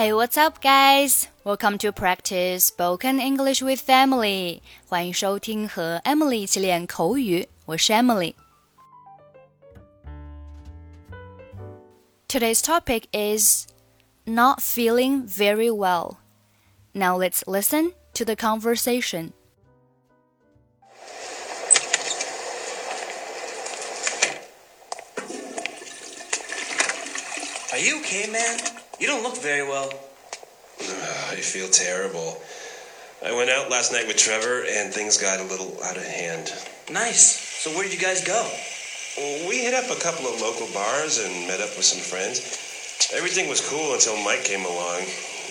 Hey, what's up, guys? Welcome to practice spoken English with Emily. 欢迎收听和 Emily 一起练口语，我是 Emily。Today's topic is not feeling very well. Now let's listen to the conversation. Are you okay, man? You don't look very well. I feel terrible. I went out last night with Trevor and things got a little out of hand. Nice. So where did you guys go? We hit up a couple of local bars and met up with some friends. Everything was cool until Mike came along,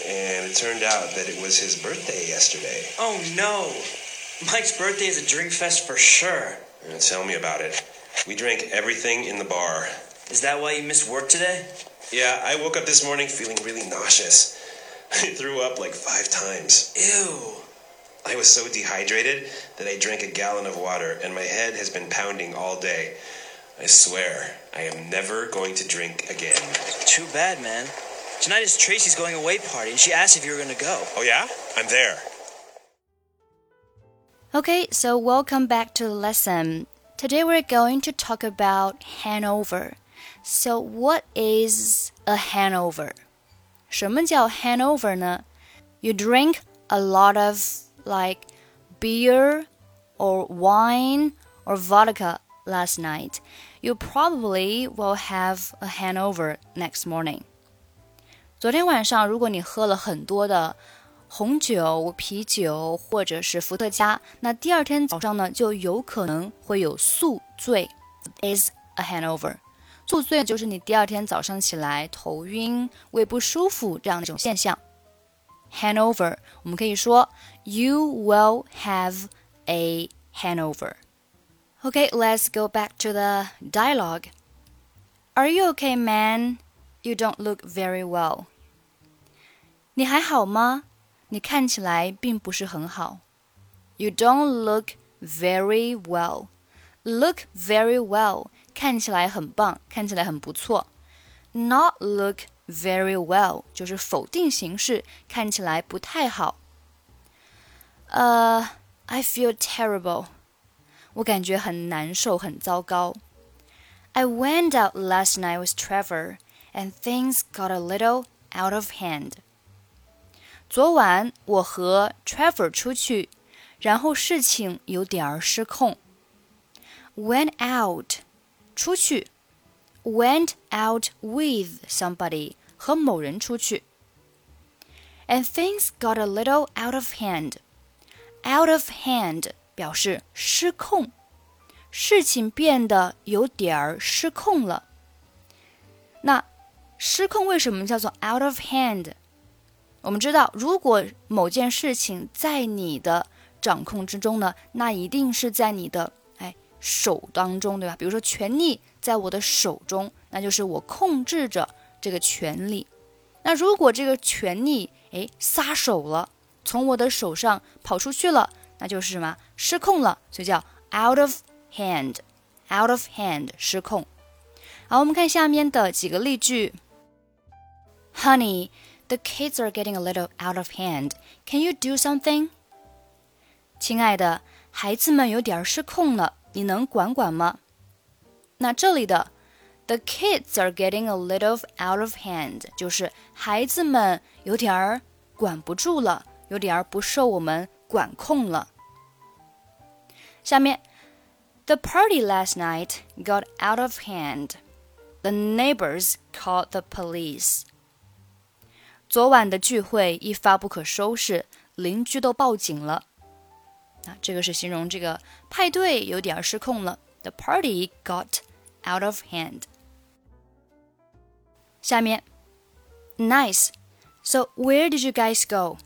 and it turned out that it was his birthday yesterday. Oh no. Mike's birthday is a drink fest for sure. tell me about it. We drank everything in the bar. Is that why you missed work today? Yeah, I woke up this morning feeling really nauseous. I threw up like five times. Ew. I was so dehydrated that I drank a gallon of water and my head has been pounding all day. I swear, I am never going to drink again. Too bad, man. Tonight is Tracy's going away party and she asked if you were going to go. Oh, yeah? I'm there. Okay, so welcome back to the lesson. Today we're going to talk about hangover. So, what is a hangover? 什么叫 hangover 呢? You drink a lot of like beer or wine or vodka last night. You probably will have a hangover next morning. 昨天晚上，如果你喝了很多的红酒、啤酒或者是伏特加，那第二天早上呢，就有可能会有宿醉。Is a hangover. 宿醉就是你第二天早上起来头晕、胃不舒服这样的一种现象。Hangover，我们可以说 You will have a hangover. Okay, let's go back to the dialogue. Are you okay, man? You don't look very well. 你还好吗？你看起来并不是很好。You don't look very well. Look very well 看起来很棒，看起来很不错。Not look very well 就是否定形式，看起来不太好。呃、uh,，I feel terrible，我感觉很难受，很糟糕。I went out last night with Trevor, and things got a little out of hand. 昨晚我和 Trevor 出去，然后事情有点儿失控。Went out 出去，went out with somebody 和某人出去，and things got a little out of hand. Out of hand 表示失控，事情变得有点儿失控了。那失控为什么叫做 out of hand？我们知道，如果某件事情在你的掌控之中呢，那一定是在你的手当中，对吧？比如说权力在我的手中，那就是我控制着这个权力。那如果这个权力哎撒手了，从我的手上跑出去了，那就是什么？失控了，所以叫 out of hand，out of hand 失控。好，我们看下面的几个例句。Honey, the kids are getting a little out of hand. Can you do something? 亲爱的，孩子们有点失控了。你能管管吗？那这里的 the kids are getting a little out of hand，就是孩子们有点儿管不住了，有点儿不受我们管控了。下面，the party last night got out of hand. The neighbors called the police. 昨晚的聚会一发不可收拾，邻居都报警了。 啊，这个是形容这个派对有点失控了。The party got out of hand。下面，Nice。So where did you guys go？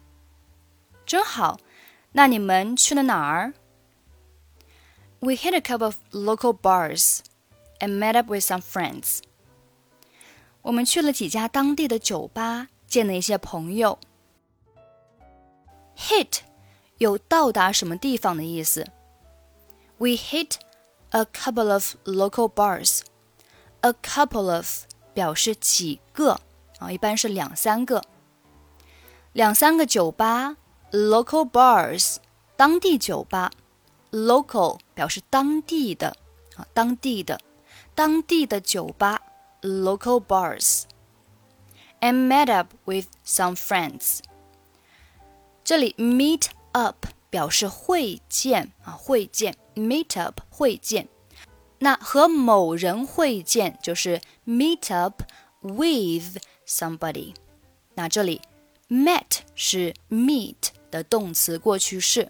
真好，那你们去了哪儿？We hit a couple of local bars and met up with some friends。我们去了几家当地的酒吧，见了一些朋友。Hit 有到达什么地方的意思。We hit a couple of local bars. A couple of 表示几个啊，一般是两三个。 两三个酒吧，local bars，当地酒吧，local 表示当地的啊，当地的，当地的酒吧，local bars。And met up with some friends。这里 meet up 表示会见啊，会见，meet up 会见。那和某人会见就是 meet up with somebody。那这里 met 是 meet 的动词过去式，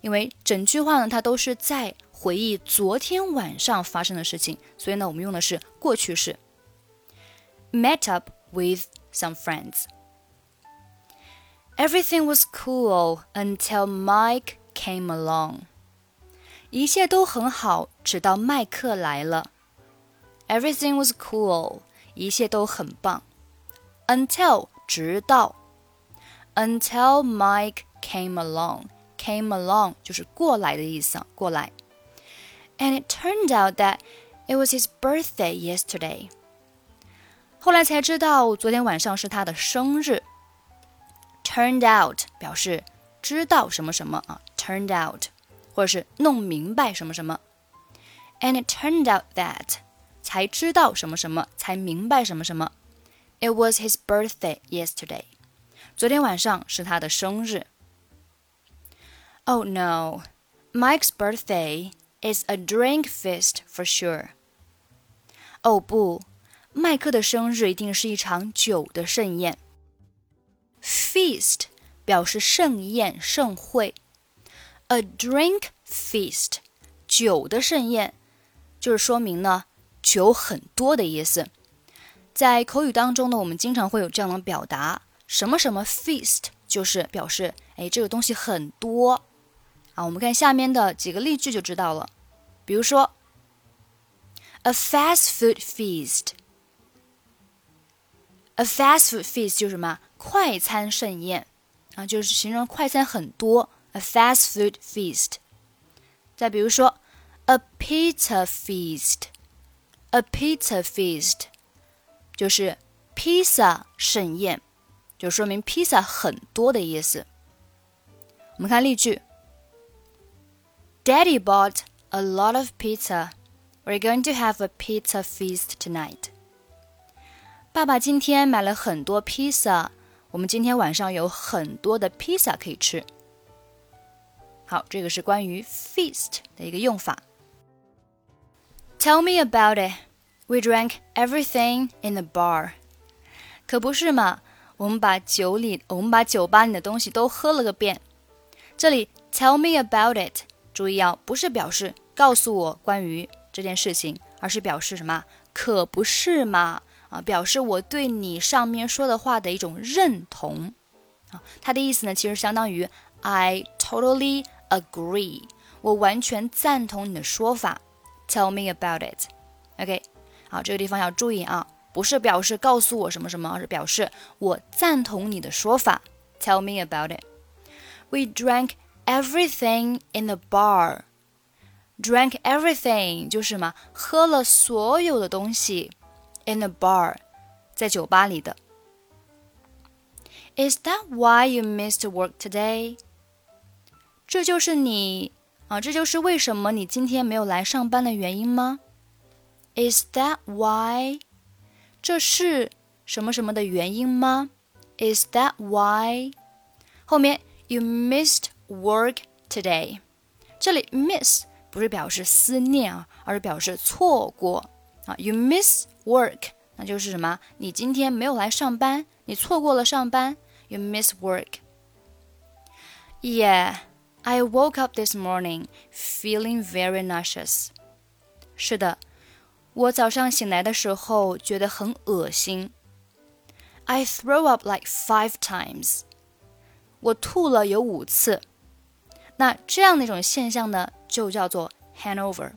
因为整句话呢它都是在回忆昨天晚上发生的事情，所以呢我们用的是过去式。met up with some friends. Everything was cool until Mike came along. 一切都很好，直到麦克来了。Everything was cool，一切都很棒。Until 直到，Until Mike came along，came along 就是过来的意思啊，过来。And it turned out that it was his birthday yesterday。后来才知道，昨天晚上是他的生日。 Turned out 表示知道什么什么啊，turned out。或者是弄明白什么什么。And it turned out that 才知道什么什么，才明白什么什么。It was his birthday yesterday。昨天晚上是他的生日。Oh no, Mike's birthday is a drink feast for sure。哦不，麦克的生日一定是一场酒的盛宴。 Feast 表示盛宴、盛会。A drink feast，酒的盛宴，就是说明呢酒很多的意思。在口语当中呢，我们经常会有这样的表达，什么什么 feast，就是表示哎这个东西很多啊。我们看下面的几个例句就知道了。比如说，a fast food feast，a fast food feast 就是什么快餐盛宴啊，就是形容快餐很多。a fast food feast。再比如说，a pizza feast，a pizza feast 就是披萨盛宴，就说明披萨很多的意思。我们看例句：Daddy bought a lot of pizza. We're going to have a pizza feast tonight. 爸爸今天买了很多披萨， 我们今天晚上有很多的披萨可以吃。好，这个是关于 feast 的一个用法。Tell me about it. We drank everything in the bar. 可不是嘛？我们把酒里，我们把酒吧里的东西都喝了个遍。这里 tell me about it，注意啊，不是表示告诉我关于这件事情，而是表示什么？可不是嘛？啊，表示我对你上面说的话的一种认同。啊，它的意思呢，其实相当于 I totally agree，我完全赞同你的说法。Tell me about it。OK，好，这个地方要注意啊，不是表示告诉我什么什么，而是表示我赞同你的说法。Tell me about it。We drank everything in the bar。Drank everything 就是什么？喝了所有的东西。In the bar，在酒吧里的。Is that why you missed work today? 这就是你啊，这就是为什么你今天没有来上班的原因吗？Is that why？这是什么什么的原因吗？Is that why？后面 you missed work today。这里 miss 不是表示思念啊，而是表示错过啊。You miss work，那就是什么？你今天没有来上班，你错过了上班。You miss work。Yeah。I woke up this morning feeling very nauseous. 是的，我早上醒来的时候觉得很恶心。I threw up like five times. 我吐了有五次。那这样的一种现象呢，就叫做 hangover。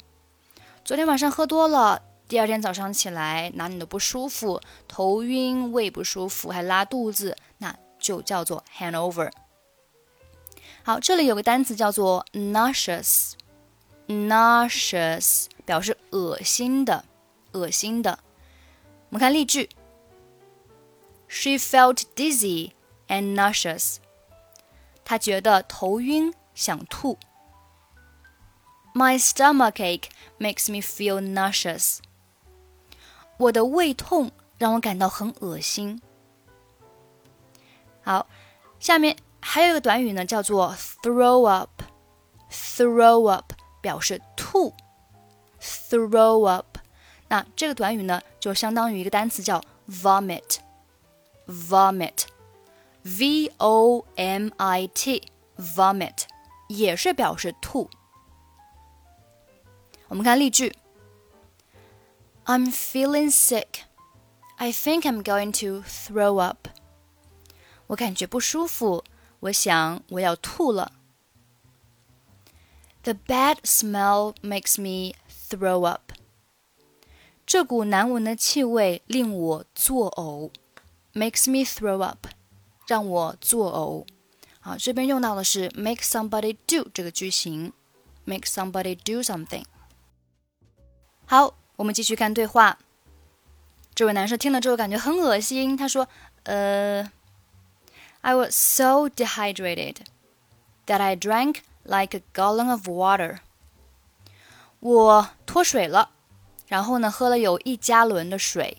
昨天晚上喝多了， 第二天早上起来哪里都不舒服，头晕、胃不舒服，还拉肚子，那就叫做 hangover。好，这里有个单词叫做 nauseous，nauseous 表示恶心的，恶心的。我们看例句：She felt dizzy and nauseous。她觉得头晕，想吐。My stomach ache makes me feel nauseous。我的胃痛让我感到很恶心。好，下面还有一个短语呢，叫做 throw up。throw up 表示吐，throw up。那这个短语呢，就相当于一个单词叫 vomit，vomit，v o m i t，vomit 也是表示吐。我们看例句 ：I'm feeling sick. I think I'm going to throw up. 我感觉不舒服，我想我要吐了。The bad smell makes me throw up. 这股难闻的气味令我作呕，makes me throw up，让我作呕。好，这边用到的是 make somebody do 这个句型，make somebody do something。好， 我们继续看对话。这位男生听了之后感觉很恶心，他说：“呃，I was so dehydrated that I drank like a gallon of water。”我脱水了。然后呢，喝了有一加仑的水。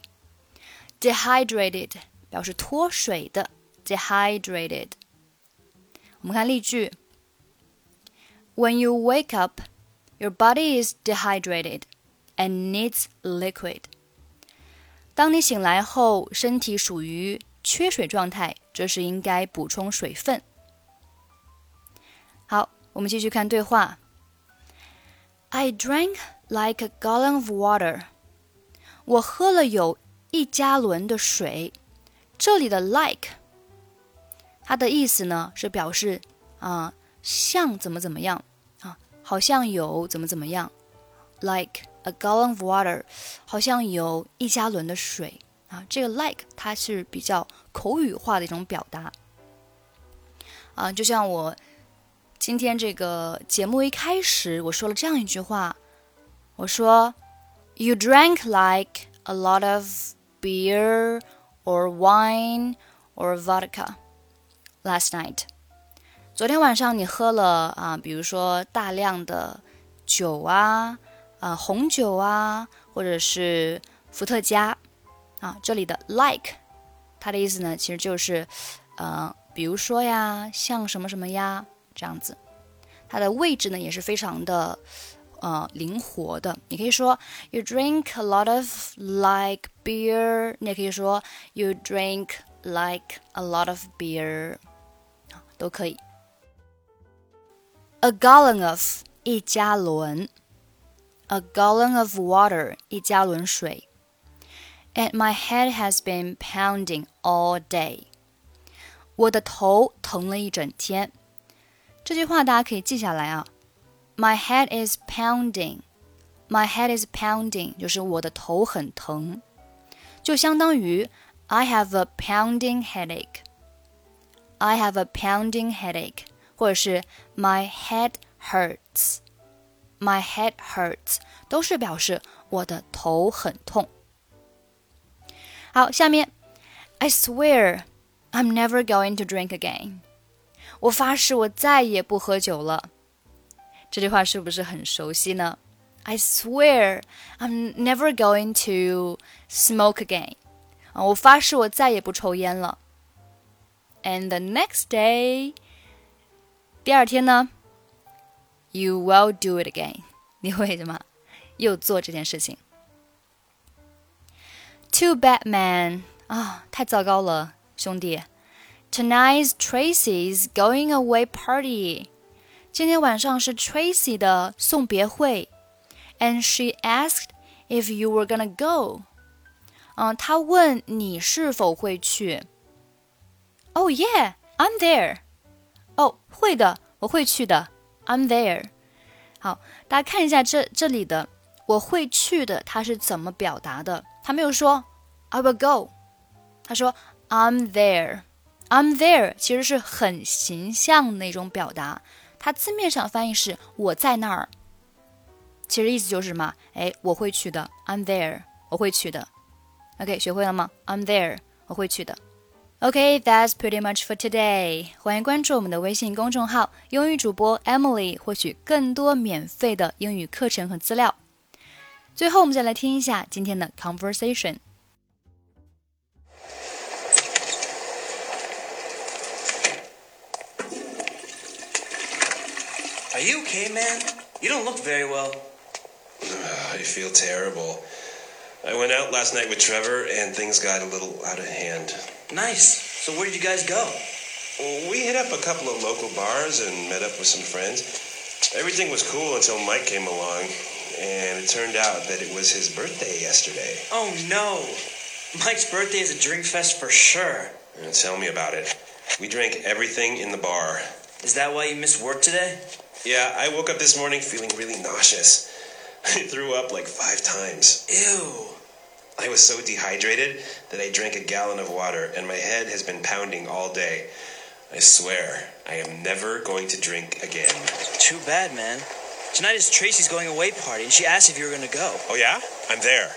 Dehydrated 表示脱水的，dehydrated。我们看例句：When you wake up, your body is dehydrated And needs liquid。当你醒来后，身体属于缺水状态，这时应该补充水分。好，我们继续看对话。I drank like a gallon of water。我喝了有一加仑的水。这里的 like，它的意思呢是表示啊，像怎么怎么样啊，好像有怎么怎么样。Like a gallon of water，好像有一加仑的水啊。这个 like 它是比较口语化的一种表达啊，就像我今天这个节目一开始我说了这样一句话。我说，You drank like a lot of beer or wine or vodka last night。昨天晚上你喝了啊，比如说大量的酒啊，啊红酒啊，或者是伏特加啊。这里的 like，它的意思呢，其实就是呃，比如说呀，像什么什么呀这样子。它的位置呢，也是非常的。呃灵活的。你可以说 you drink a lot of like beer，你也可以说 you drink like a lot of beer，都可以。A gallon of 一加仑 ，a gallon of water 一加仑水。And my head has been pounding all day。我的头疼了一整天。这句话大家可以记下来啊。My head is pounding. My head is pounding，就是我的头很疼，就相当于 I have a pounding headache. I have a pounding headache，或者是 My head hurts. My head hurts，都是表示我的头很痛。好，下面 I swear I'm never going to drink again。我发誓我再也不喝酒了。这句话是不是很熟悉呢？I swear I'm never going to smoke again。啊，我发誓我再也不抽烟了。And the next day，第二天呢 ，You will do it again。你会什么？又做这件事情。Too bad, man！啊，太糟糕了，兄弟。Tonight's Tracy's going away party。今天晚上是 Tracy 的送别会，and she asked if you were gonna go。嗯，她问你是否会去。Oh yeah, I'm there。哦，会的，我会去的。 I'm there。好，大家看一下这这里的我会去的，它是怎么表达的？他没有说 I will go，他说 I'm there。I'm there 其实是很形象的那种表达。它字面上翻译是“我在那儿”，其实意思就是什么？哎，我会去的，I'm there，我会去的。OK，学会了吗？I'm there，我会去的。Okay, that's pretty much for today. 欢迎关注我们的微信公众号“英语主播 Emily”，获取更多免费的英语课程和资料。最后，我们再来听一下今天的 conversation。Are you okay, man? You don't look very well. I feel terrible. I went out last night with Trevor, and things got a little out of hand. Nice. So where did you guys go? We hit up a couple of local bars and met up with some friends. Everything was cool until Mike came along, and it turned out that it was his birthday yesterday. Oh no. Mike's birthday is a drink fest for sure. And tell me about it. We drank everything in the bar. Is that why you missed work today? Yeah, I woke up this morning feeling really nauseous. I threw up like five times. Ew. I was so dehydrated that I drank a gallon of water, and my head has been pounding all day. I swear, I am never going to drink again. Too bad, man. Tonight is Tracy's going away party, and she asked if you were gonna go. Oh, yeah? I'm there.